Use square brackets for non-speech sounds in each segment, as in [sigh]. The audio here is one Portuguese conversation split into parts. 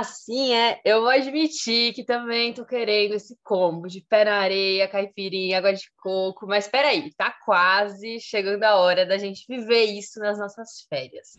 Assim, é. Eu vou admitir que também tô querendo esse combo de pé na areia, caipirinha, água de coco, mas peraí, tá quase chegando a hora da gente viver isso nas nossas férias.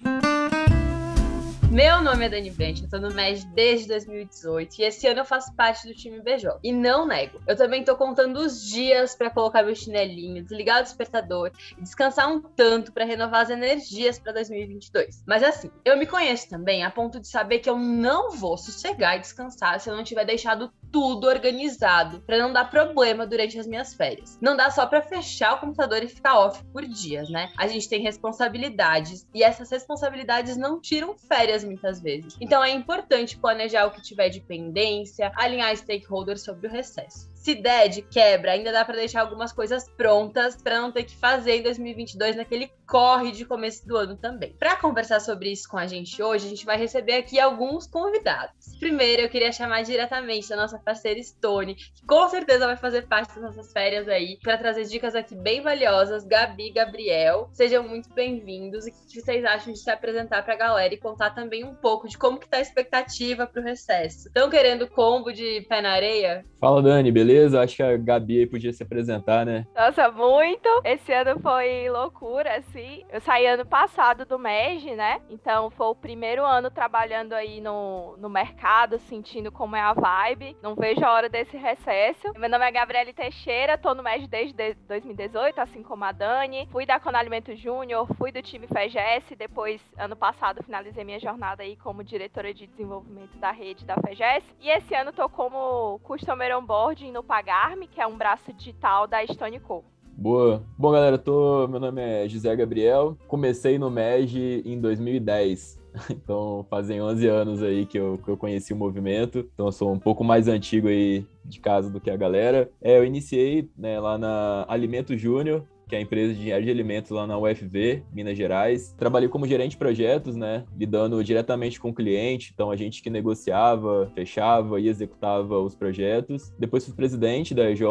Meu nome é Dani Brent, eu tô no MED desde 2018 e esse ano eu faço parte do time BJ. E não nego, eu também tô contando os dias para colocar meu chinelinho, desligar o despertador e descansar um tanto para renovar as energias para 2022. Mas assim, eu me conheço também a ponto de saber que eu não vou sossegar e descansar se eu não tiver deixado tudo organizado para não dar problema durante as minhas férias. Não dá só para fechar o computador e ficar off por dias, né? A gente tem responsabilidades e essas responsabilidades não tiram férias muitas vezes. Então é importante planejar o que tiver de pendência, alinhar stakeholders sobre o recesso se der de quebra, ainda dá para deixar algumas coisas prontas para não ter que fazer em 2022 naquele corre de começo do ano também. Para conversar sobre isso com a gente hoje, a gente vai receber aqui alguns convidados. Primeiro, eu queria chamar diretamente a nossa parceira Stone, que com certeza vai fazer parte das nossas férias aí, para trazer dicas aqui bem valiosas. Gabi Gabriel, sejam muito bem-vindos. E o que vocês acham de se apresentar para a galera e contar também um pouco de como que tá a expectativa para o recesso? Estão querendo combo de pé na areia? Fala, Dani, beleza? Beleza? Acho que a Gabi aí podia se apresentar, né? Nossa, muito! Esse ano foi loucura, assim. Eu saí ano passado do MEG, né? Então foi o primeiro ano trabalhando aí no, no mercado, sentindo como é a vibe. Não vejo a hora desse recesso. Meu nome é Gabriele Teixeira, tô no MEG desde 2018, assim como a Dani. Fui da Conalimento Júnior, fui do time FEGES, depois, ano passado, finalizei minha jornada aí como diretora de desenvolvimento da rede da FEGES. E esse ano tô como Customer Onboarding no Pagarme, que é um braço digital da Stone Co. Boa. Bom, galera, tô... meu nome é José Gabriel. Comecei no MEG em 2010. [laughs] Então, fazem 11 anos aí que eu, que eu conheci o movimento. Então, eu sou um pouco mais antigo aí de casa do que a galera. É, eu iniciei né, lá na Alimento Júnior, que é a empresa de engenharia de alimentos lá na UFV, Minas Gerais. Trabalhei como gerente de projetos, né, lidando diretamente com o cliente, então a gente que negociava, fechava e executava os projetos. Depois fui presidente da EJ,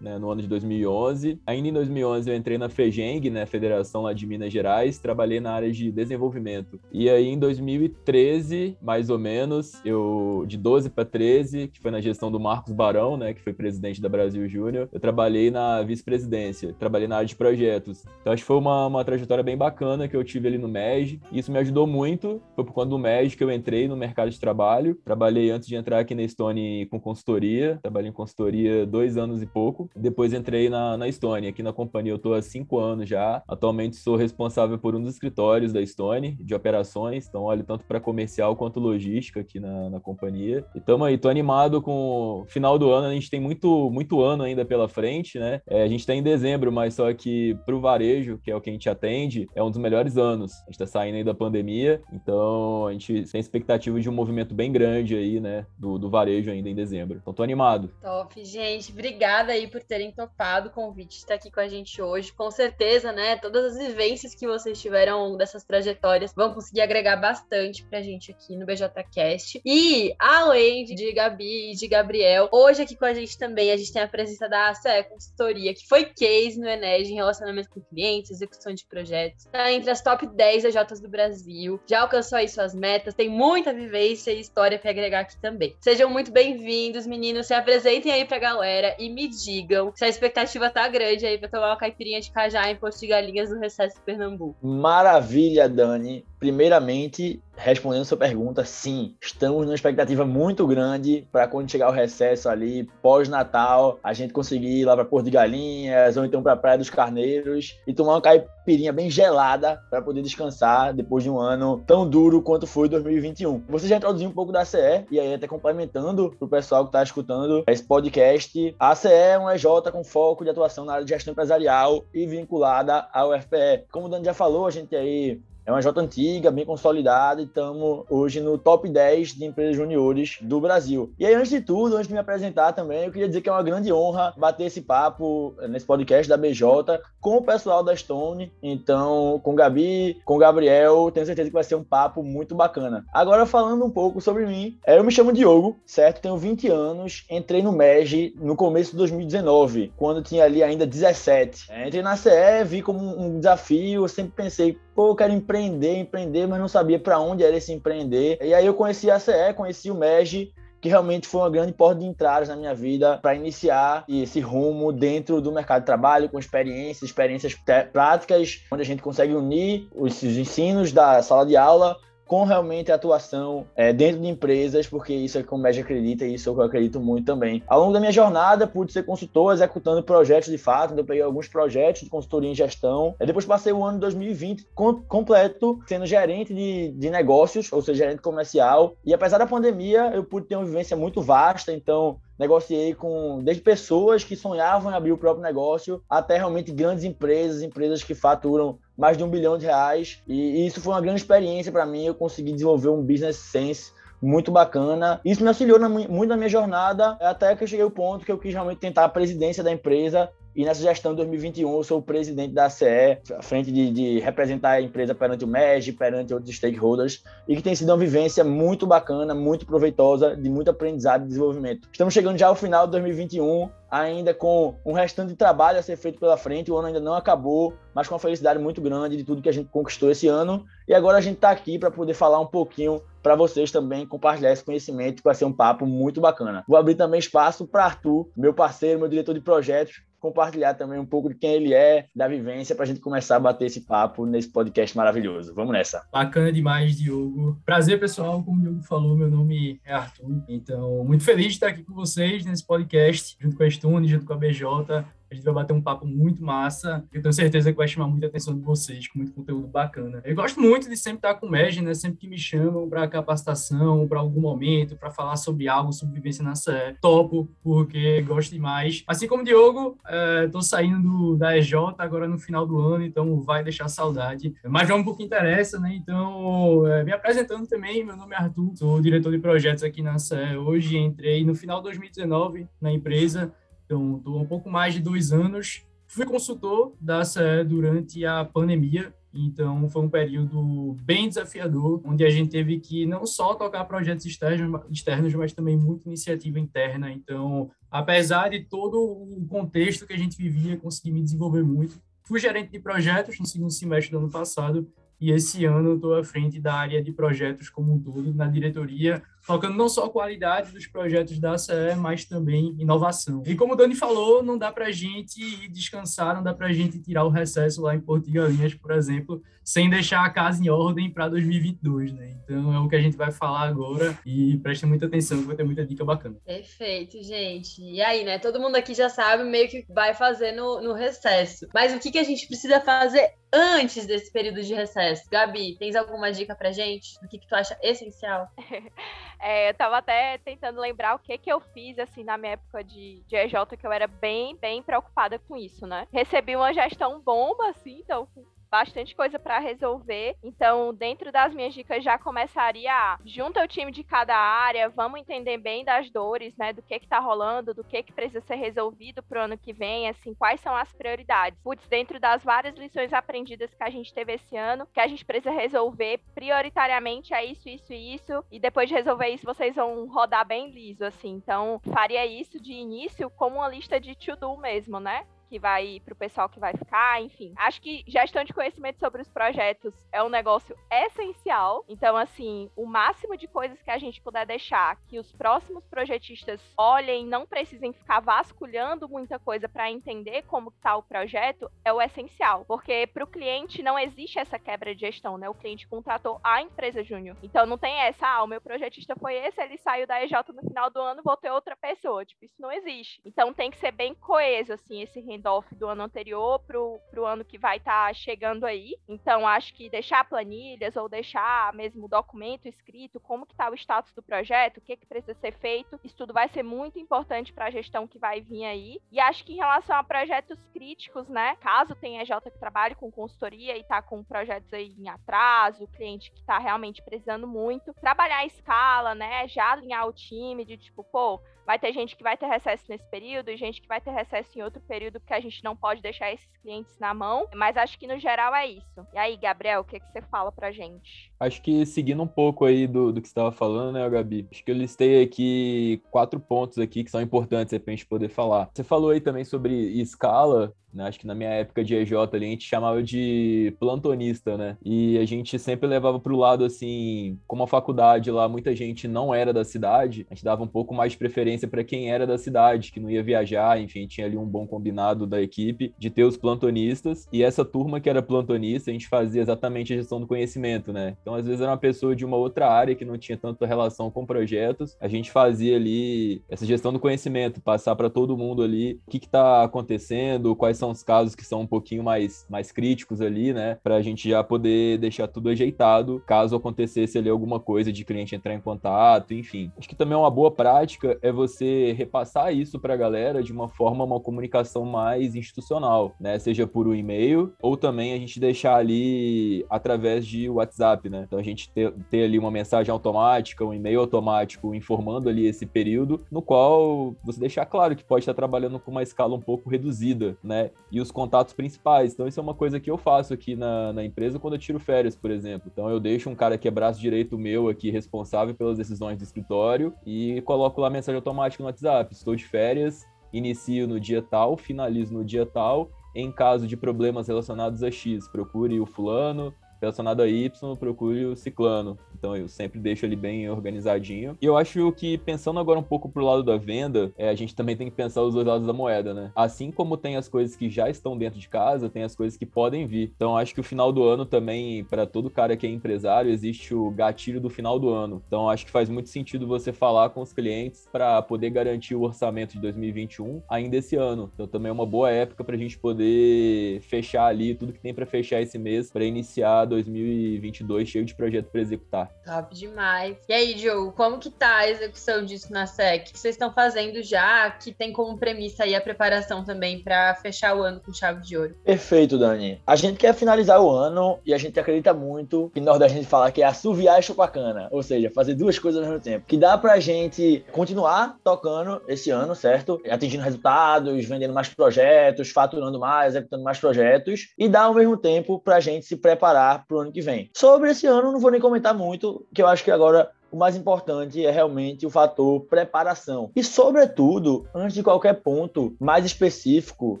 né, no ano de 2011. Ainda em 2011 eu entrei na FEGENG, né, Federação lá de Minas Gerais, trabalhei na área de desenvolvimento. E aí em 2013, mais ou menos, eu de 12 para 13, que foi na gestão do Marcos Barão, né, que foi presidente da Brasil Júnior, eu trabalhei na vice-presidência, trabalhei na área de projetos. Então acho que foi uma, uma trajetória bem bacana que eu tive ali no MEG. Isso me ajudou muito, foi por conta do MEG que eu entrei no mercado de trabalho. Trabalhei antes de entrar aqui na Stone com consultoria, trabalhei em consultoria dois anos e pouco. Depois entrei na, na Stone. Aqui na companhia eu estou há cinco anos já. Atualmente sou responsável por um dos escritórios da Stone, de operações. Então, olho tanto para comercial quanto logística aqui na, na companhia. E estamos aí, tô animado com o final do ano. A gente tem muito, muito ano ainda pela frente, né? É, a gente está em dezembro, mas só que para o varejo, que é o que a gente atende, é um dos melhores anos. A gente está saindo aí da pandemia, então a gente tem expectativa de um movimento bem grande aí, né? Do, do varejo ainda em dezembro. Então, tô animado. Top, gente. Obrigada aí por terem topado o convite de estar aqui com a gente hoje. Com certeza, né? Todas as vivências que vocês tiveram ao longo dessas trajetórias vão conseguir agregar bastante pra gente aqui no BJCast. E além de Gabi e de Gabriel, hoje aqui com a gente também a gente tem a presença da ACE Consultoria, que foi case no Ened em relacionamento com clientes, execução de projetos. Tá entre as top 10 EJs do Brasil. Já alcançou aí suas metas, tem muita vivência e história para agregar aqui também. Sejam muito bem-vindos, meninos. Se apresentem aí pra galera e me digam digam se a expectativa tá grande aí pra tomar uma caipirinha de cajá em Posto de Galinhas no Recesso de Pernambuco. Maravilha, Dani. Primeiramente, respondendo sua pergunta, sim, estamos numa expectativa muito grande para quando chegar o recesso ali, pós-Natal, a gente conseguir ir lá para Porto de Galinhas ou então para Praia dos Carneiros e tomar uma caipirinha bem gelada para poder descansar depois de um ano tão duro quanto foi 2021. Você já introduziu um pouco da CE e aí até complementando para o pessoal que está escutando esse podcast, a CE é uma EJ com foco de atuação na área de gestão empresarial e vinculada ao FPE. Como o Dani já falou, a gente aí é uma J antiga, bem consolidada e estamos hoje no top 10 de empresas juniores do Brasil. E aí, antes de tudo, antes de me apresentar também, eu queria dizer que é uma grande honra bater esse papo nesse podcast da BJ com o pessoal da Stone. Então, com Gabi, com Gabriel, tenho certeza que vai ser um papo muito bacana. Agora, falando um pouco sobre mim, é, eu me chamo Diogo, certo? Tenho 20 anos, entrei no MEG no começo de 2019, quando tinha ali ainda 17. Entrei na CE, vi como um desafio, sempre pensei, pô, eu quero empreender empreender, empreender, mas não sabia para onde era esse empreender. E aí eu conheci a CE, conheci o MEG, que realmente foi uma grande porta de entrada na minha vida para iniciar esse rumo dentro do mercado de trabalho, com experiências, experiências práticas, onde a gente consegue unir os ensinos da sala de aula com realmente atuação é, dentro de empresas, porque isso é como o Média acredita e isso é eu acredito muito também. Ao longo da minha jornada, pude ser consultor, executando projetos de fato, então eu peguei alguns projetos de consultoria em gestão. E depois passei o ano de 2020 com, completo sendo gerente de, de negócios, ou seja, gerente comercial. E apesar da pandemia, eu pude ter uma vivência muito vasta, então negociei com desde pessoas que sonhavam em abrir o próprio negócio até realmente grandes empresas, empresas que faturam mais de um bilhão de reais. E, e isso foi uma grande experiência para mim. Eu consegui desenvolver um business sense muito bacana. Isso me auxiliou na, muito na minha jornada, até que eu cheguei ao ponto que eu quis realmente tentar a presidência da empresa e nessa gestão de 2021, eu sou o presidente da CE, à frente de, de, representar a empresa perante o MEG, perante outros stakeholders, e que tem sido uma vivência muito bacana, muito proveitosa, de muito aprendizado e desenvolvimento. Estamos chegando já ao final de 2021, ainda com um restante de trabalho a ser feito pela frente. O ano ainda não acabou, mas com uma felicidade muito grande de tudo que a gente conquistou esse ano. E agora a gente está aqui para poder falar um pouquinho para vocês também compartilhar esse conhecimento, que vai ser um papo muito bacana. Vou abrir também espaço para Arthur, meu parceiro, meu diretor de projetos, compartilhar também um pouco de quem ele é, da vivência, para a gente começar a bater esse papo nesse podcast maravilhoso. Vamos nessa. Bacana demais, Diogo. Prazer, pessoal. Como o Diogo falou, meu nome é Arthur. Então, muito feliz de estar aqui com vocês nesse podcast, junto com a Stone, junto com a BJ. A gente vai bater um papo muito massa. Eu tenho certeza que vai chamar muita atenção de vocês, com muito conteúdo bacana. Eu gosto muito de sempre estar com o MEG, né? Sempre que me chamam para capacitação, para algum momento, para falar sobre algo, sobre vivência na CE. Topo, porque gosto demais. Assim como o Diogo, estou é, saindo da EJ agora no final do ano, então vai deixar saudade. Mas vamos para o que interessa, né? Então, é, me apresentando também, meu nome é Arthur, sou diretor de projetos aqui na CE. Hoje entrei no final de 2019 na empresa. Então, estou um pouco mais de dois anos. Fui consultor da CE durante a pandemia, então foi um período bem desafiador, onde a gente teve que não só tocar projetos externos, externos mas também muita iniciativa interna. Então, apesar de todo o contexto que a gente vivia, consegui me desenvolver muito. Fui gerente de projetos no segundo semestre do ano passado e esse ano estou à frente da área de projetos como um todo, na diretoria, focando não só a qualidade dos projetos da ACE, mas também inovação. E como o Dani falou, não dá para a gente ir descansar, não dá para a gente tirar o recesso lá em Porto de Galinhas, por exemplo, sem deixar a casa em ordem para 2022, né? Então é o que a gente vai falar agora e prestem muita atenção, que vai ter muita dica bacana. Perfeito, gente. E aí, né? Todo mundo aqui já sabe meio que vai fazer no, no recesso. Mas o que, que a gente precisa fazer antes desse período de recesso? Gabi, tens alguma dica pra gente? O que, que tu acha essencial? [laughs] É, eu tava até tentando lembrar o que que eu fiz, assim, na minha época de, de EJ, que eu era bem, bem preocupada com isso, né? Recebi uma gestão bomba, assim, então bastante coisa para resolver. Então, dentro das minhas dicas, já começaria a junta o time de cada área, vamos entender bem das dores, né? Do que que tá rolando, do que que precisa ser resolvido pro ano que vem, assim, quais são as prioridades. Putz, dentro das várias lições aprendidas que a gente teve esse ano, que a gente precisa resolver prioritariamente é isso, isso e isso, e depois de resolver isso, vocês vão rodar bem liso, assim. Então, faria isso de início como uma lista de to-do mesmo, né? Que vai para o pessoal que vai ficar, enfim. Acho que gestão de conhecimento sobre os projetos é um negócio essencial. Então, assim, o máximo de coisas que a gente puder deixar que os próximos projetistas olhem, não precisem ficar vasculhando muita coisa para entender como está o projeto, é o essencial. Porque para o cliente não existe essa quebra de gestão, né? O cliente contratou a empresa júnior. Então não tem essa, ah, o meu projetista foi esse, ele saiu da EJ no final do ano, vou ter outra pessoa. Tipo, isso não existe. Então tem que ser bem coeso, assim, esse handoff do ano anterior pro, pro ano que vai estar tá chegando aí. Então, acho que deixar planilhas ou deixar mesmo documento escrito, como que tá o status do projeto, o que, que precisa ser feito, isso tudo vai ser muito importante para a gestão que vai vir aí. E acho que em relação a projetos críticos, né, caso tenha EJ que trabalhe com consultoria e tá com projetos aí em atraso, o cliente que tá realmente precisando muito, trabalhar a escala, né, já alinhar o time de tipo, pô, vai ter gente que vai ter recesso nesse período e gente que vai ter recesso em outro período porque a gente não pode deixar esses clientes na mão, mas acho que no geral é isso. E aí, Gabriel, o que, que você fala pra gente? Acho que seguindo um pouco aí do, do que você estava falando, né, Gabi? Acho que eu listei aqui quatro pontos aqui que são importantes para a gente poder falar. Você falou aí também sobre escala, né? Acho que na minha época de EJ ali, a gente chamava de plantonista, né? E a gente sempre levava para o lado assim, como a faculdade lá, muita gente não era da cidade, a gente dava um pouco mais de preferência para quem era da cidade, que não ia viajar, enfim, tinha ali um bom combinado da equipe de ter os plantonistas. E essa turma que era plantonista, a gente fazia exatamente a gestão do conhecimento, né? Então, às vezes era uma pessoa de uma outra área que não tinha tanta relação com projetos, a gente fazia ali essa gestão do conhecimento, passar para todo mundo ali o que está acontecendo, quais são são os casos que são um pouquinho mais, mais críticos ali, né? Para a gente já poder deixar tudo ajeitado caso acontecesse ali alguma coisa de cliente entrar em contato, enfim. Acho que também uma boa prática é você repassar isso para a galera de uma forma, uma comunicação mais institucional, né? Seja por um e-mail ou também a gente deixar ali através de WhatsApp, né? Então a gente ter, ter ali uma mensagem automática, um e-mail automático informando ali esse período, no qual você deixar claro que pode estar trabalhando com uma escala um pouco reduzida, né? e os contatos principais. Então, isso é uma coisa que eu faço aqui na, na empresa quando eu tiro férias, por exemplo. Então, eu deixo um cara que é braço direito meu aqui, responsável pelas decisões do escritório, e coloco lá mensagem automática no WhatsApp: estou de férias, inicio no dia tal, finalizo no dia tal. Em caso de problemas relacionados a X, procure o fulano, relacionado a Y, procure o ciclano. Então eu sempre deixo ele bem organizadinho. E eu acho que pensando agora um pouco pro lado da venda, é, a gente também tem que pensar os dois lados da moeda, né? Assim como tem as coisas que já estão dentro de casa, tem as coisas que podem vir. Então acho que o final do ano também, para todo cara que é empresário, existe o gatilho do final do ano. Então acho que faz muito sentido você falar com os clientes para poder garantir o orçamento de 2021 ainda esse ano. Então também é uma boa época para a gente poder fechar ali tudo que tem para fechar esse mês para iniciar 2022 cheio de projeto para executar. Top demais. E aí, Diogo, como que tá a execução disso na SEC? O que vocês estão fazendo já, que tem como premissa aí a preparação também para fechar o ano com chave de ouro? Perfeito, Dani. A gente quer finalizar o ano e a gente acredita muito que nós da gente fala que é assoviar e chupacana, ou seja, fazer duas coisas ao mesmo tempo. Que dá pra gente continuar tocando esse ano, certo? Atingindo resultados, vendendo mais projetos, faturando mais, executando mais projetos e dá ao mesmo tempo pra gente se preparar pro ano que vem. Sobre esse ano, não vou nem comentar muito, que eu acho que agora o mais importante é realmente o fator preparação. E, sobretudo, antes de qualquer ponto mais específico,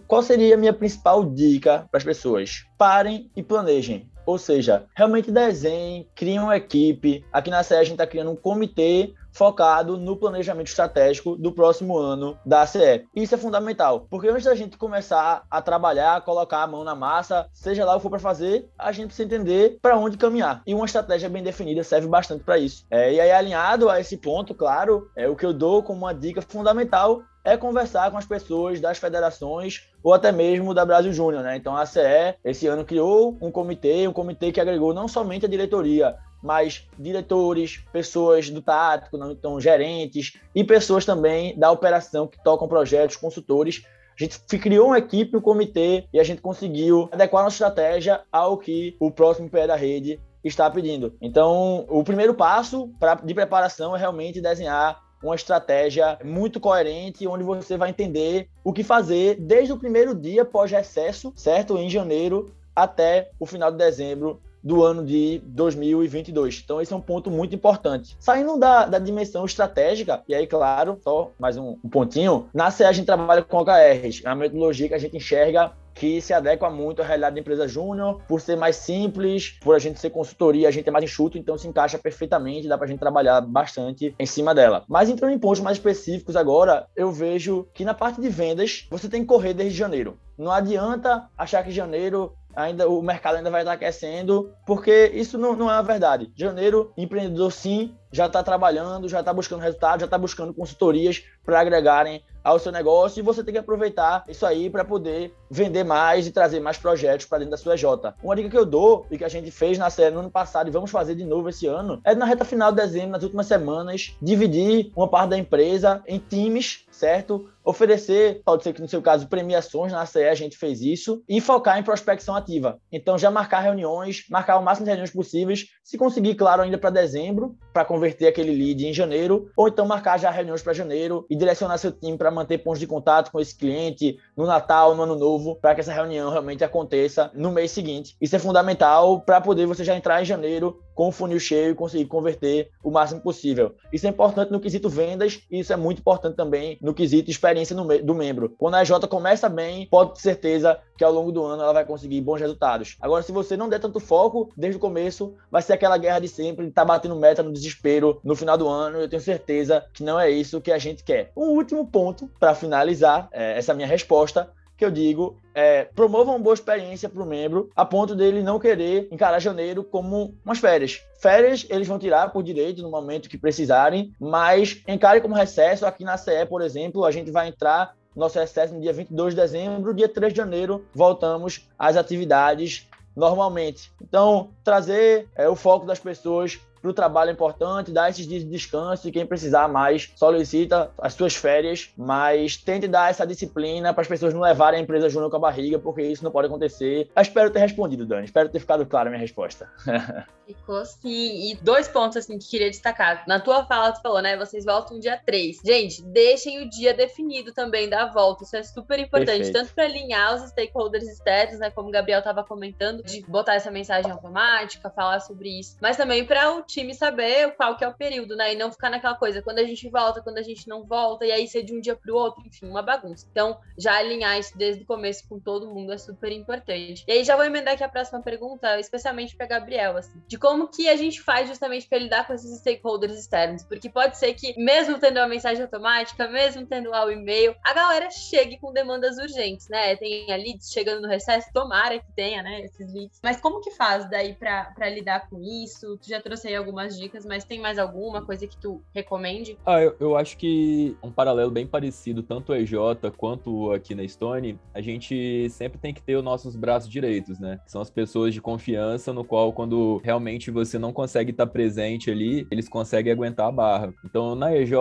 qual seria a minha principal dica para as pessoas? Parem e planejem. Ou seja, realmente desenhem, criem uma equipe. Aqui na SEA a gente está criando um comitê focado no planejamento estratégico do próximo ano da ACE. Isso é fundamental, porque antes da gente começar a trabalhar, colocar a mão na massa, seja lá o que for para fazer, a gente precisa entender para onde caminhar. E uma estratégia bem definida serve bastante para isso. É, e aí, alinhado a esse ponto, claro, é o que eu dou como uma dica fundamental é conversar com as pessoas das federações ou até mesmo da Brasil Júnior, né? Então a ACE esse ano criou um comitê, um comitê que agregou não somente a diretoria, mas diretores, pessoas do tático, então gerentes e pessoas também da operação que tocam projetos, consultores. A gente criou uma equipe, um comitê e a gente conseguiu adequar nossa estratégia ao que o próximo pé da rede está pedindo. Então, o primeiro passo pra, de preparação é realmente desenhar uma estratégia muito coerente, onde você vai entender o que fazer desde o primeiro dia pós-recesso, certo? Em janeiro até o final de dezembro do ano de 2022. Então, esse é um ponto muito importante. Saindo da, da dimensão estratégica, e aí, claro, só mais um, um pontinho, na CE a gente trabalha com OKRs, é metodologia que a gente enxerga que se adequa muito à realidade da empresa júnior, por ser mais simples, por a gente ser consultoria, a gente é mais enxuto, então se encaixa perfeitamente, dá pra gente trabalhar bastante em cima dela. Mas entrando em pontos mais específicos agora, eu vejo que na parte de vendas, você tem que correr desde janeiro. Não adianta achar que janeiro ainda o mercado ainda vai estar aquecendo, porque isso não, não é a verdade. Janeiro, empreendedor sim, já está trabalhando, já está buscando resultado, já está buscando consultorias para agregarem ao seu negócio e você tem que aproveitar isso aí para poder vender mais e trazer mais projetos para dentro da sua J. Uma dica que eu dou e que a gente fez na série no ano passado e vamos fazer de novo esse ano é na reta final de dezembro, nas últimas semanas, dividir uma parte da empresa em times, certo? Oferecer, pode ser que no seu caso, premiações na CE, a gente fez isso, e focar em prospecção ativa. Então, já marcar reuniões, marcar o máximo de reuniões possíveis, se conseguir, claro, ainda para dezembro, para converter aquele lead em janeiro, ou então marcar já reuniões para janeiro e direcionar seu time para manter pontos de contato com esse cliente no Natal, no Ano Novo, para que essa reunião realmente aconteça no mês seguinte. Isso é fundamental para poder você já entrar em janeiro com o funil cheio e conseguir converter o máximo possível. Isso é importante no quesito vendas e isso é muito importante também no quesito experiência do membro. Quando a EJ começa bem, pode ter certeza que ao longo do ano ela vai conseguir bons resultados. Agora, se você não der tanto foco desde o começo, vai ser aquela guerra de sempre, tá batendo meta no desespero no final do ano. Eu tenho certeza que não é isso que a gente quer. Um último ponto para finalizar é, essa minha resposta que eu digo é, promova uma boa experiência para o membro, a ponto dele não querer encarar janeiro como umas férias. Férias eles vão tirar por direito no momento que precisarem, mas encare como recesso. Aqui na CE, por exemplo, a gente vai entrar nosso recesso no dia 22 de dezembro, dia 3 de janeiro voltamos às atividades normalmente. Então, trazer é, o foco das pessoas para o trabalho é importante, dar esses dias de descanso e quem precisar mais solicita as suas férias, mas tente dar essa disciplina para as pessoas não levarem a empresa junto com a barriga, porque isso não pode acontecer. Eu espero ter respondido, Dani. Espero ter ficado clara a minha resposta. [laughs] Ficou sim. E dois pontos assim que queria destacar. Na tua fala, tu falou, né? Vocês voltam dia 3. Gente, deixem o dia definido também da volta. Isso é super importante, Perfeito. tanto para alinhar os stakeholders externos, né? Como o Gabriel estava comentando, de botar essa mensagem automática, falar sobre isso, mas também para o time saber qual que é o período, né? E não ficar naquela coisa, quando a gente volta, quando a gente não volta, e aí ser de um dia para o outro, enfim, uma bagunça. Então, já alinhar isso desde o começo com todo mundo é super importante. E aí já vou emendar aqui a próxima pergunta, especialmente para Gabriel, assim, de como que a gente faz justamente para lidar com esses stakeholders externos, porque pode ser que mesmo tendo uma mensagem automática, mesmo tendo lá o e-mail, a galera chegue com demandas urgentes, né? Tem a leads chegando no recesso, tomara que tenha, né, esses leads. Mas como que faz daí para lidar com isso? Tu já trouxe aí algumas dicas, mas tem mais alguma coisa que tu recomende? Ah, eu, eu acho que um paralelo bem parecido, tanto EJ quanto aqui na Stone, a gente sempre tem que ter os nossos braços direitos, né? São as pessoas de confiança, no qual, quando realmente você não consegue estar presente ali, eles conseguem aguentar a barra. Então, na EJ,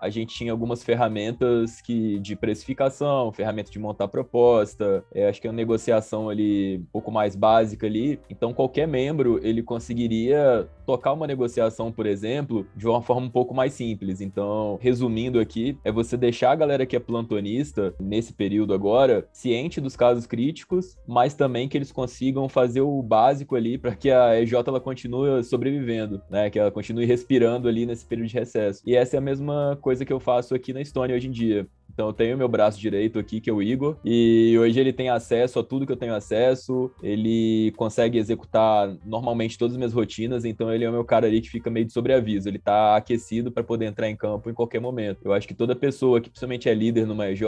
a gente tinha algumas ferramentas que de precificação, ferramenta de montar proposta, é, acho que é uma negociação ali um pouco mais básica ali. Então, qualquer membro, ele conseguiria tocar uma negociação, por exemplo, de uma forma um pouco mais simples. Então, resumindo aqui, é você deixar a galera que é plantonista nesse período agora ciente dos casos críticos, mas também que eles consigam fazer o básico ali para que a EJ ela continue sobrevivendo, né? Que ela continue respirando ali nesse período de recesso. E essa é a mesma coisa que eu faço aqui na Estônia hoje em dia. Então eu tenho meu braço direito aqui, que é o Igor, e hoje ele tem acesso a tudo que eu tenho acesso, ele consegue executar normalmente todas as minhas rotinas, então ele é o meu cara ali que fica meio de sobreaviso, ele tá aquecido para poder entrar em campo em qualquer momento. Eu acho que toda pessoa que principalmente é líder numa EJ,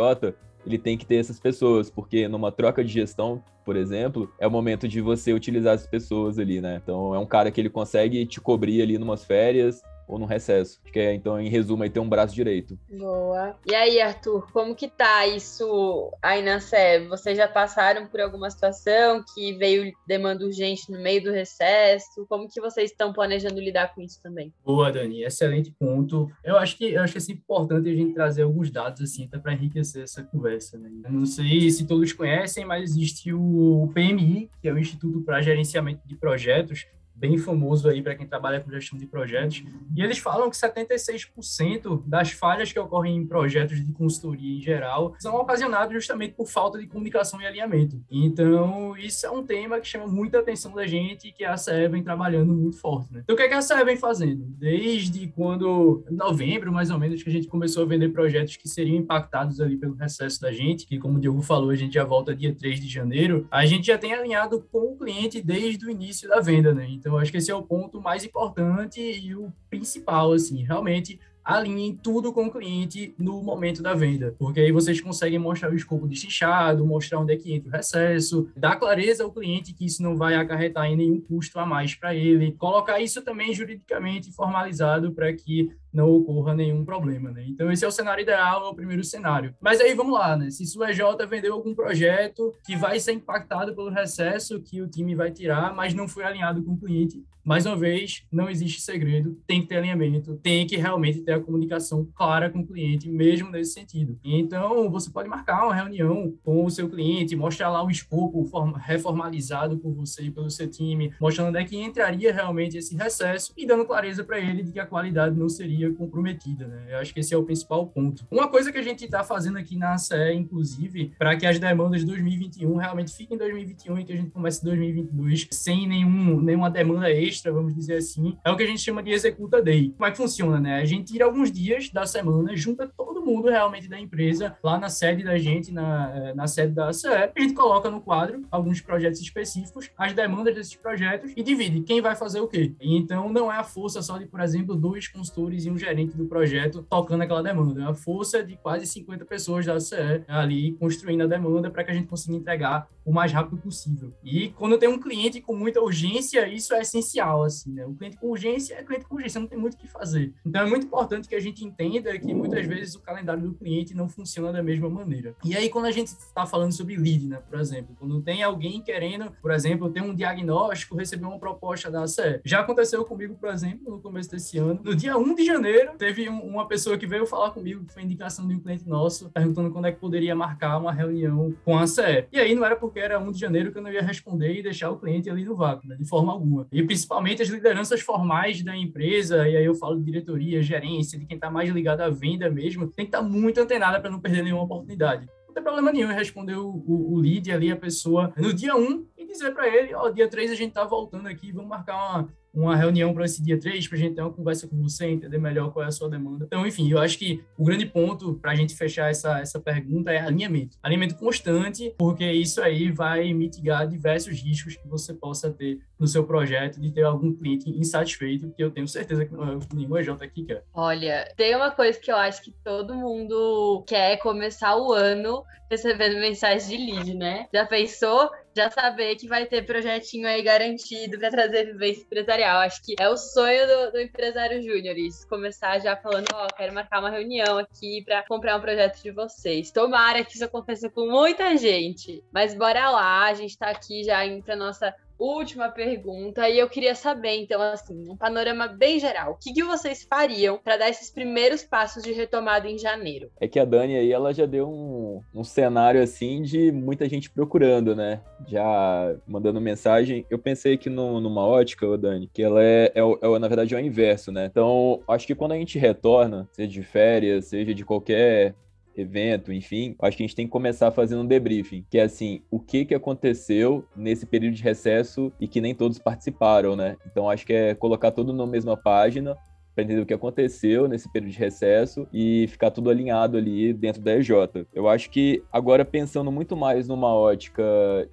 ele tem que ter essas pessoas, porque numa troca de gestão, por exemplo, é o momento de você utilizar as pessoas ali, né? Então é um cara que ele consegue te cobrir ali numas férias, ou no recesso. Acho que é, então, em resumo, aí tem um braço direito. Boa. E aí, Arthur, como que tá isso aí na SEB? Vocês já passaram por alguma situação que veio demanda urgente no meio do recesso? Como que vocês estão planejando lidar com isso também? Boa, Dani, excelente ponto. Eu acho que eu acho que é importante a gente trazer alguns dados assim, até para enriquecer essa conversa, né? Eu não sei se todos conhecem, mas existe o PMI, que é o Instituto para Gerenciamento de Projetos, bem famoso aí para quem trabalha com gestão de projetos. E eles falam que 76% das falhas que ocorrem em projetos de consultoria em geral são ocasionadas justamente por falta de comunicação e alinhamento. Então, isso é um tema que chama muita atenção da gente e que a CE vem trabalhando muito forte. Né? Então, o que, é que a CE vem fazendo? Desde quando, novembro mais ou menos, que a gente começou a vender projetos que seriam impactados ali pelo recesso da gente, que como o Diogo falou, a gente já volta dia 3 de janeiro, a gente já tem alinhado com o cliente desde o início da venda, né? Então, eu acho que esse é o ponto mais importante e o principal, assim, realmente alinhem tudo com o cliente no momento da venda, porque aí vocês conseguem mostrar o escopo destinchado, mostrar onde é que entra o recesso, dar clareza ao cliente que isso não vai acarretar em nenhum custo a mais para ele, colocar isso também juridicamente formalizado para que não ocorra nenhum problema, né? Então esse é o cenário ideal, é o primeiro cenário. Mas aí vamos lá, né? Se sua EJ vendeu algum projeto que vai ser impactado pelo recesso que o time vai tirar, mas não foi alinhado com o cliente, mais uma vez, não existe segredo, tem que ter alinhamento, tem que realmente ter a comunicação clara com o cliente, mesmo nesse sentido. Então, você pode marcar uma reunião com o seu cliente, mostrar lá o escopo reformalizado por você e pelo seu time, mostrando onde é que entraria realmente esse recesso e dando clareza para ele de que a qualidade não seria comprometida. Né? Eu acho que esse é o principal ponto. Uma coisa que a gente está fazendo aqui na ACE, inclusive, para que as demandas de 2021 realmente fiquem em 2021 e que a gente comece 2022 sem nenhum, nenhuma demanda extra vamos dizer assim, é o que a gente chama de executa day. Como é que funciona, né? A gente tira alguns dias da semana, junta mundo realmente da empresa lá na sede da gente, na, eh, na sede da ACE, a gente coloca no quadro alguns projetos específicos, as demandas desses projetos e divide quem vai fazer o quê. Então não é a força só de, por exemplo, dois consultores e um gerente do projeto tocando aquela demanda, é a força de quase 50 pessoas da ACE ali construindo a demanda para que a gente consiga entregar o mais rápido possível. E quando tem um cliente com muita urgência, isso é essencial assim, né? O cliente com urgência é cliente com urgência, não tem muito o que fazer. Então é muito importante que a gente entenda que muitas vezes o calendário do cliente não funciona da mesma maneira. E aí, quando a gente está falando sobre lead, né, por exemplo, quando tem alguém querendo, por exemplo, ter um diagnóstico, receber uma proposta da ACE. Já aconteceu comigo, por exemplo, no começo desse ano. No dia 1 de janeiro, teve um, uma pessoa que veio falar comigo, que foi indicação de um cliente nosso, perguntando quando é que poderia marcar uma reunião com a ACE. E aí não era porque era 1 de janeiro que eu não ia responder e deixar o cliente ali no vácuo, né, de forma alguma. E principalmente as lideranças formais da empresa, e aí eu falo de diretoria, gerência, de quem está mais ligado à venda mesmo, tem que estar muito antenada para não perder nenhuma oportunidade. Não tem problema nenhum em responder o, o, o lead ali, a pessoa, no dia 1, um, e dizer para ele, ó, oh, dia 3 a gente está voltando aqui, vamos marcar uma, uma reunião para esse dia 3, para a gente ter uma conversa com você, entender melhor qual é a sua demanda. Então, enfim, eu acho que o grande ponto para a gente fechar essa, essa pergunta é alinhamento. Alinhamento constante, porque isso aí vai mitigar diversos riscos que você possa ter no seu projeto de ter algum cliente insatisfeito, que eu tenho certeza que não é nenhum EJ aqui quer. Olha, tem uma coisa que eu acho que todo mundo quer começar o ano recebendo mensagem de lead, né? Já pensou? Já saber que vai ter projetinho aí garantido para trazer vivência empresarial. Acho que é o sonho do, do empresário júnior isso. Começar já falando, ó, oh, quero marcar uma reunião aqui para comprar um projeto de vocês. Tomara que isso aconteça com muita gente. Mas bora lá, a gente tá aqui já indo pra nossa última pergunta e eu queria saber, então, assim, um panorama bem geral. O que, que vocês fariam para dar esses primeiros passos de retomada em janeiro? É que a Dani aí, ela já deu um, um cenário, assim, de muita gente procurando, né? Já mandando mensagem. Eu pensei que no, numa ótica, Dani, que ela é, é, é, na verdade, é o inverso, né? Então, acho que quando a gente retorna, seja de férias, seja de qualquer evento, enfim, acho que a gente tem que começar fazendo um debriefing, que é assim, o que que aconteceu nesse período de recesso e que nem todos participaram, né? Então acho que é colocar tudo na mesma página, para entender o que aconteceu nesse período de recesso e ficar tudo alinhado ali dentro da EJ. Eu acho que agora pensando muito mais numa ótica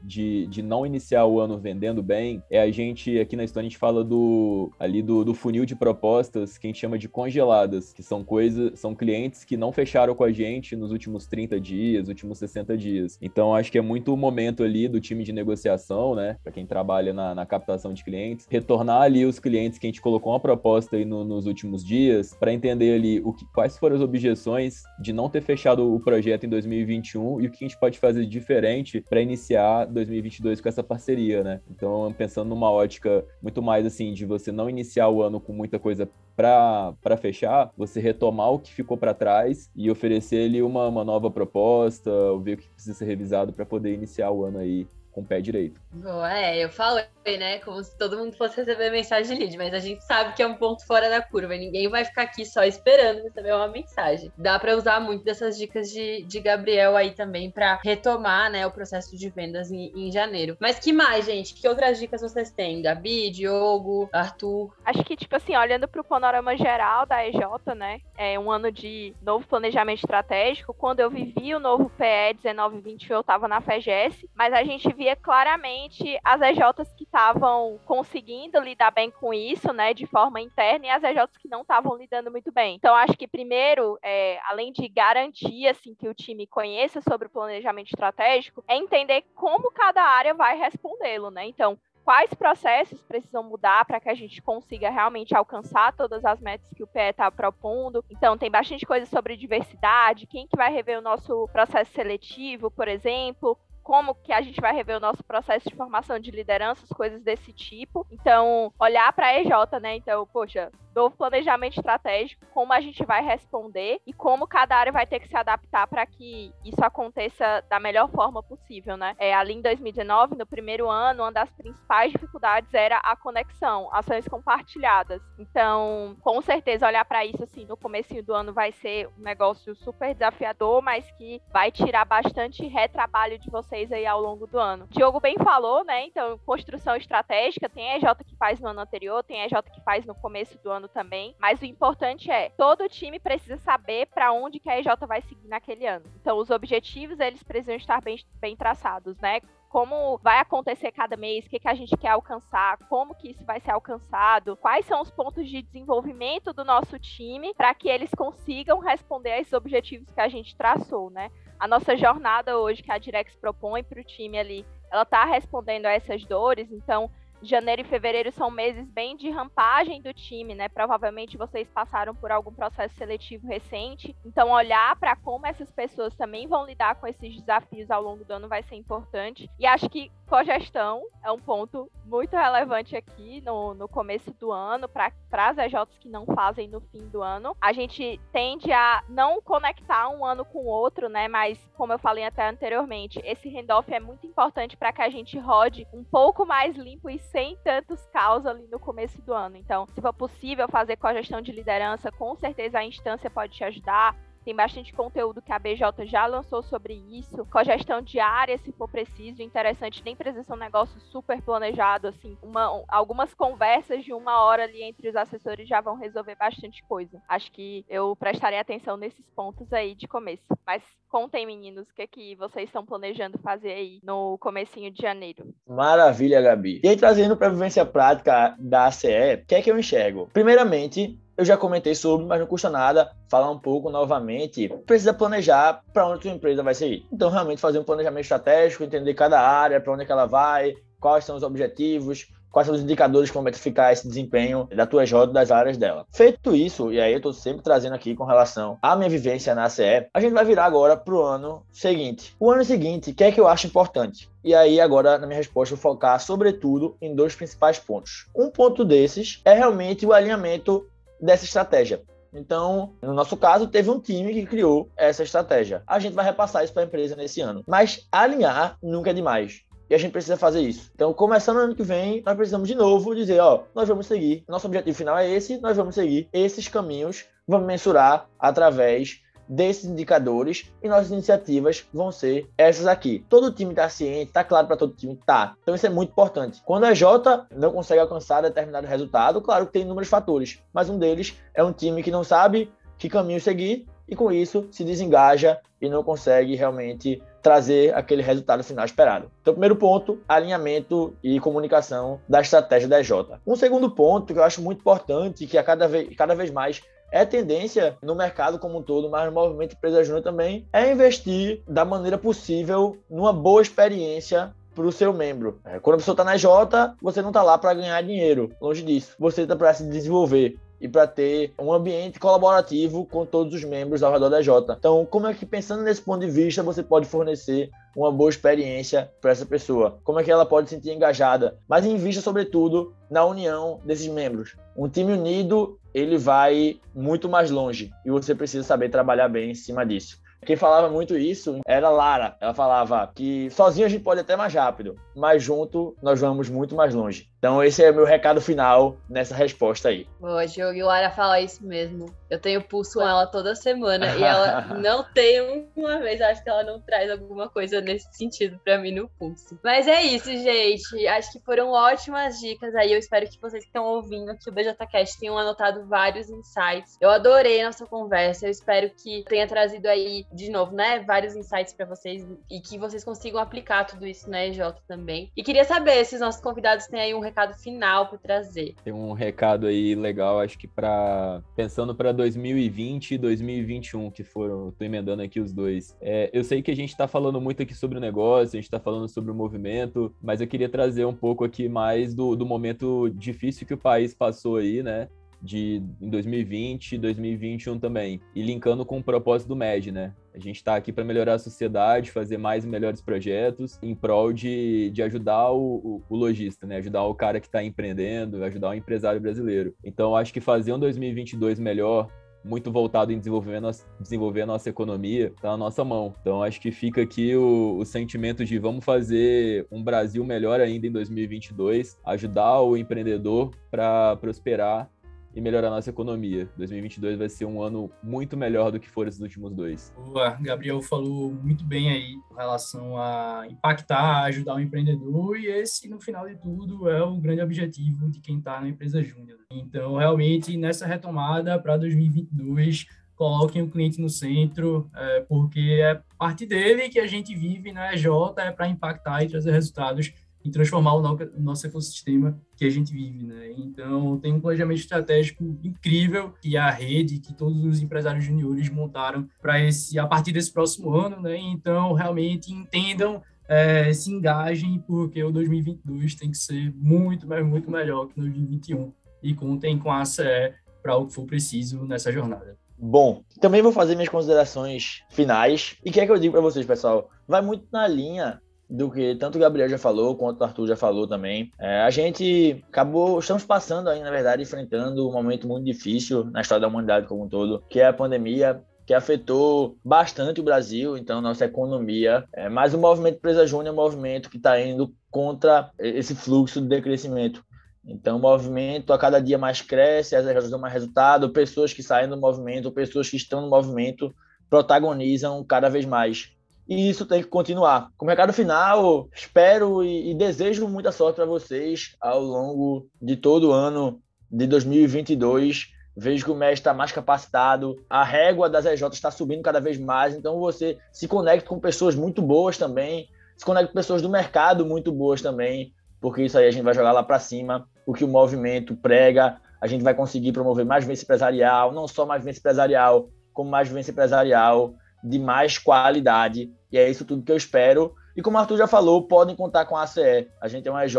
de, de não iniciar o ano vendendo bem, é a gente aqui na história a gente fala do ali do, do funil de propostas que a gente chama de congeladas, que são coisas, são clientes que não fecharam com a gente nos últimos 30 dias, últimos 60 dias. Então acho que é muito o momento ali do time de negociação, né, para quem trabalha na, na, captação de clientes, retornar ali os clientes que a gente colocou uma proposta aí no, nos últimos dias para entender ali o que, quais foram as objeções de não ter fechado o projeto em 2021 e o que a gente pode fazer diferente para iniciar 2022 com essa parceria, né? Então, pensando numa ótica muito mais assim de você não iniciar o ano com muita coisa para fechar, você retomar o que ficou para trás e oferecer ali uma, uma nova proposta, ver o que precisa ser revisado para poder iniciar o ano aí com o pé direito. Boa, é, eu falei, né? Como se todo mundo fosse receber mensagem de lead, mas a gente sabe que é um ponto fora da curva. Ninguém vai ficar aqui só esperando receber uma mensagem. Dá para usar muito dessas dicas de, de Gabriel aí também para retomar, né, o processo de vendas em, em, janeiro. Mas que mais, gente? Que outras dicas vocês têm? Gabi, Diogo, Arthur? Acho que, tipo assim, olhando para o panorama geral da EJ, né? É um ano de novo planejamento estratégico. Quando eu vivi o novo PE 1921, eu estava na FEGES, mas a gente via claramente as EJs que estavam conseguindo lidar bem com isso, né, de forma interna, e as EJs que não estavam lidando muito bem. Então, acho que primeiro, é, além de garantir assim que o time conheça sobre o planejamento estratégico, é entender como cada área vai respondê-lo, né? Então, quais processos precisam mudar para que a gente consiga realmente alcançar todas as metas que o PE está propondo. Então, tem bastante coisa sobre diversidade, quem que vai rever o nosso processo seletivo, por exemplo, como que a gente vai rever o nosso processo de formação de lideranças, coisas desse tipo. Então, olhar para a EJ, né? Então, poxa, novo planejamento estratégico, como a gente vai responder e como cada área vai ter que se adaptar para que isso aconteça da melhor forma possível, né? É, ali em 2019, no primeiro ano, uma das principais dificuldades era a conexão, ações compartilhadas. Então, com certeza, olhar para isso assim no começo do ano vai ser um negócio super desafiador, mas que vai tirar bastante retrabalho de vocês aí ao longo do ano. Diogo bem falou, né? Então, construção estratégica, tem EJ que faz no ano anterior, tem EJ que faz no começo do ano ano também. Mas o importante é, todo time precisa saber para onde que a EJ vai seguir naquele ano. Então, os objetivos, eles precisam estar bem, bem traçados, né? como vai acontecer cada mês, o que, que a gente quer alcançar, como que isso vai ser alcançado, quais são os pontos de desenvolvimento do nosso time para que eles consigam responder a esses objetivos que a gente traçou, né? A nossa jornada hoje que a Direx propõe para o time ali, ela está respondendo a essas dores, então janeiro e fevereiro são meses bem de rampagem do time, né? Provavelmente vocês passaram por algum processo seletivo recente, então olhar para como essas pessoas também vão lidar com esses desafios ao longo do ano vai ser importante. E acho que cogestão é um ponto muito relevante aqui no, no começo do ano para as EJs que não fazem no fim do ano. A gente tende a não conectar um ano com o outro, né? Mas como eu falei até anteriormente, esse handoff é muito importante para que a gente rode um pouco mais limpo e sem tantos caos ali no começo do ano. Então, se for possível fazer com a gestão de liderança, com certeza a instância pode te ajudar. Tem bastante conteúdo que a BJ já lançou sobre isso, com a gestão diária, se for preciso. Interessante, nem precisa ser um negócio super planejado, assim. Uma, algumas conversas de uma hora ali entre os assessores já vão resolver bastante coisa. Acho que eu prestarei atenção nesses pontos aí de começo. Mas contem, meninos, o que, é que vocês estão planejando fazer aí no comecinho de janeiro. Maravilha, Gabi. E aí, trazendo para a vivência prática da ACE, o que é que eu enxergo? Primeiramente, eu já comentei sobre, mas não custa nada falar um pouco novamente. Precisa planejar para onde a sua empresa vai seguir. Então, realmente fazer um planejamento estratégico, entender cada área, para onde é que ela vai, quais são os objetivos, quais são os indicadores que vão metrificar esse desempenho da tua J das áreas dela. Feito isso, e aí eu estou sempre trazendo aqui com relação à minha vivência na ACE, a gente vai virar agora para o ano seguinte. O ano seguinte, o que é que eu acho importante? E aí, agora, na minha resposta, eu vou focar, sobretudo, em dois principais pontos. Um ponto desses é realmente o alinhamento dessa estratégia. Então, no nosso caso, teve um time que criou essa estratégia. A gente vai repassar isso para a empresa nesse ano. Mas alinhar nunca é demais. E a gente precisa fazer isso. Então, começando no ano que vem, nós precisamos de novo dizer, ó, nós vamos seguir. Nosso objetivo final é esse, nós vamos seguir esses caminhos, vamos mensurar através desses indicadores e nossas iniciativas vão ser essas aqui. Todo time está ciente, está claro para todo time? Tá. Então isso é muito importante. Quando a J não consegue alcançar determinado resultado, claro que tem inúmeros fatores, mas um deles é um time que não sabe que caminho seguir e com isso se desengaja e não consegue realmente trazer aquele resultado final esperado. Então, primeiro ponto, alinhamento e comunicação da estratégia da EJ. Um segundo ponto que eu acho muito importante, que a cada vez, cada vez mais é tendência no mercado como um todo, mas no movimento empresa júnior também, é investir da maneira possível numa boa experiência para o seu membro. É, quando a pessoa está na J, você não está lá para ganhar dinheiro, longe disso. Você está para se desenvolver e para ter um ambiente colaborativo com todos os membros ao redor da J. Então, como é que pensando nesse ponto de vista, você pode fornecer uma boa experiência para essa pessoa? Como é que ela pode se sentir engajada? Mas em vista, sobretudo, na união desses membros. Um time unido, ele vai muito mais longe e você precisa saber trabalhar bem em cima disso. Quem falava muito isso era Lara. Ela falava que sozinho a gente pode até mais rápido, mas junto nós vamos muito mais longe. Então esse é o meu recado final nessa resposta aí. Boa, Diogo. E Lara fala isso mesmo. Eu tenho pulso com ela toda semana e ela [laughs] não tem uma vez, acho que ela não traz alguma coisa nesse sentido para mim no pulso. Mas é isso, gente. Acho que foram ótimas dicas aí. Eu espero que vocês que estão ouvindo aqui o BJCast tenham anotado vários insights. Eu adorei a nossa conversa. Eu espero que tenha trazido aí, de novo, né, vários insights para vocês e que vocês consigam aplicar tudo isso na EJ também. E queria saber se os nossos convidados têm aí um recado final para trazer. Tem um recado aí legal, acho que para pensando para 2020 e 2021, que foram, tô emendando aqui os dois. É, eu sei que a gente está falando muito aqui sobre o negócio, a gente está falando sobre o movimento, mas eu queria trazer um pouco aqui mais do, do momento difícil que o país passou aí, né? De em 2020 e 2021 também. E linkando com o propósito do MED, né? A gente está aqui para melhorar a sociedade, fazer mais e melhores projetos em prol de, de ajudar o, o, o lojista, né? Ajudar o cara que está empreendendo, ajudar o empresário brasileiro. Então, acho que fazer um 2022 melhor muito voltado em desenvolver, nossa, desenvolver a nossa economia, está na nossa mão. Então, acho que fica aqui o, o, sentimento de vamos fazer um Brasil melhor ainda em 2022, ajudar o empreendedor para prosperar e melhorar nossa economia. 2022 vai ser um ano muito melhor do que foram esses últimos dois. Boa, Gabriel falou muito bem aí com relação a impactar, ajudar o empreendedor e esse, no final de tudo, é o grande objetivo de quem está na empresa júnior. Então, realmente, nessa retomada para 2022, coloquem o cliente no centro, é, porque é parte dele que a gente vive na EJ, é para impactar e trazer resultados e transformar o nosso ecossistema que a gente vive, né? Então, tem um planejamento estratégico incrível que a rede, que todos os empresários juniores montaram para esse a partir desse próximo ano, né? Então, realmente entendam, é, se engajem, porque o 2022 tem que ser muito, mas muito melhor que o 2021 e contem com a ACE para o que for preciso nessa jornada. Bom, também vou fazer minhas considerações finais. E o que é que eu digo para vocês, pessoal? Vai muito na linha do que tanto o Gabriel já falou, quanto o Arthur já falou também. É, a gente acabou, estamos passando aí, na verdade, enfrentando um momento muito difícil na história da humanidade como um todo, que é a pandemia, que afetou bastante o Brasil, então nossa economia. É, mas o movimento Empresa Júnior é um movimento que está indo contra esse fluxo de decrescimento. Então, o movimento a cada dia mais cresce, as pessoas dão mais resultado, pessoas que saem do movimento, pessoas que estão no movimento protagonizam cada vez mais e isso tem que continuar. Como recado final, espero e, e desejo muita sorte para vocês ao longo de todo o ano de 2022. Vejo que o MES está mais capacitado, a régua das EJ está subindo cada vez mais, então você se conecta com pessoas muito boas também, se conecta com pessoas do mercado muito boas também, porque isso aí a gente vai jogar lá para cima, o que o movimento prega, a gente vai conseguir promover mais vivência empresarial, não só mais vivência empresarial, como mais vivência empresarial de mais qualidade e é isso tudo que eu espero. E como o Arthur já falou, podem contar com a ACE. A gente é uma EJ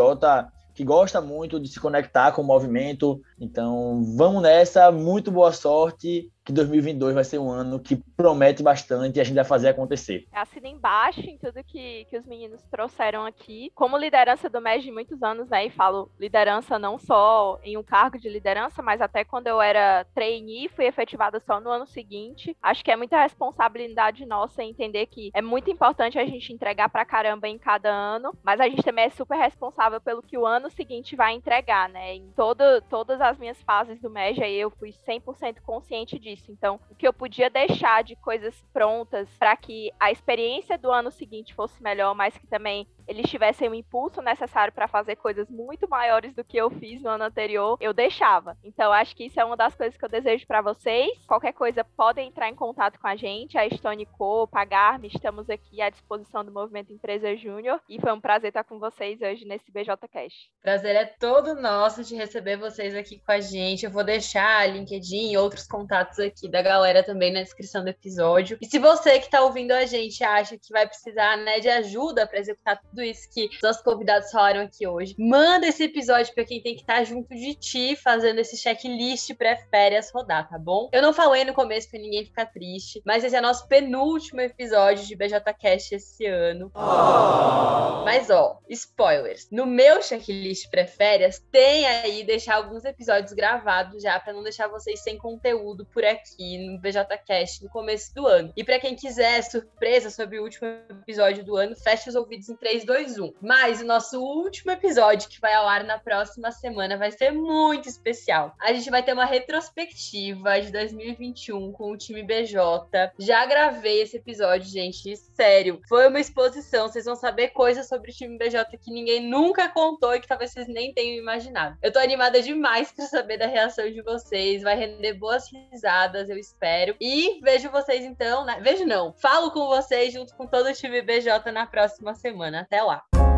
que gosta muito de se conectar com o movimento. Então, vamos nessa. Muito boa sorte que 2022 vai ser um ano que promete bastante e a gente vai fazer acontecer. Assina embaixo em tudo que, que os meninos trouxeram aqui. Como liderança do MES de muitos anos, né? E falo liderança não só em um cargo de liderança, mas até quando eu era trainee, fui efetivada só no ano seguinte. Acho que é muita responsabilidade nossa entender que é muito importante a gente entregar pra caramba em cada ano, mas a gente também é super responsável pelo que o ano seguinte vai entregar, né? Em todo, todas as minhas fases do MES, aí eu fui 100% consciente disso. Então, o que eu podia deixar de coisas prontas para que a experiência do ano seguinte fosse melhor, mas que também eles tivessem o impulso necessário para fazer coisas muito maiores do que eu fiz no ano anterior, eu deixava. Então, acho que isso é uma das coisas que eu desejo para vocês. Qualquer coisa, podem entrar em contato com a gente, a Stone Co, Pagarme, estamos aqui à disposição do Movimento Empresa Júnior e foi um prazer estar com vocês hoje nesse BJ Cash. Prazer é todo nosso de receber vocês aqui com a gente. Eu vou deixar LinkedIn e outros contatos aqui da galera também na descrição do episódio. E se você que está ouvindo a gente acha que vai precisar né, de ajuda para executar tudo isso que os nossos convidados falaram aqui hoje. Manda esse episódio para quem tem que estar tá junto de ti, fazendo esse checklist pré-férias rodar, tá bom? Eu não falei no começo pra ninguém ficar triste, mas esse é nosso penúltimo episódio de BJCast esse ano. Oh. Mas ó, spoilers. No meu checklist pré-férias tem aí deixar alguns episódios gravados já para não deixar vocês sem conteúdo por aqui no BJCast no começo do ano. E para quem quiser surpresa sobre o último episódio do ano, feche os ouvidos em 3, 2, 1. Mas o nosso último episódio, que vai ao ar na próxima semana, vai ser muito especial. A gente vai ter uma retrospectiva de 2021 com o time BJ. Já gravei esse episódio, gente, sério. Foi uma exposição. Vocês vão saber coisas sobre o time BJ que ninguém nunca contou e que talvez vocês nem tenham imaginado. Eu tô animada demais para saber da reação de vocês. Vai render boas risadas, eu espero. E vejo vocês então, né? Vejo não. Falo com vocês junto com todo o time BJ na próxima semana. Até lá!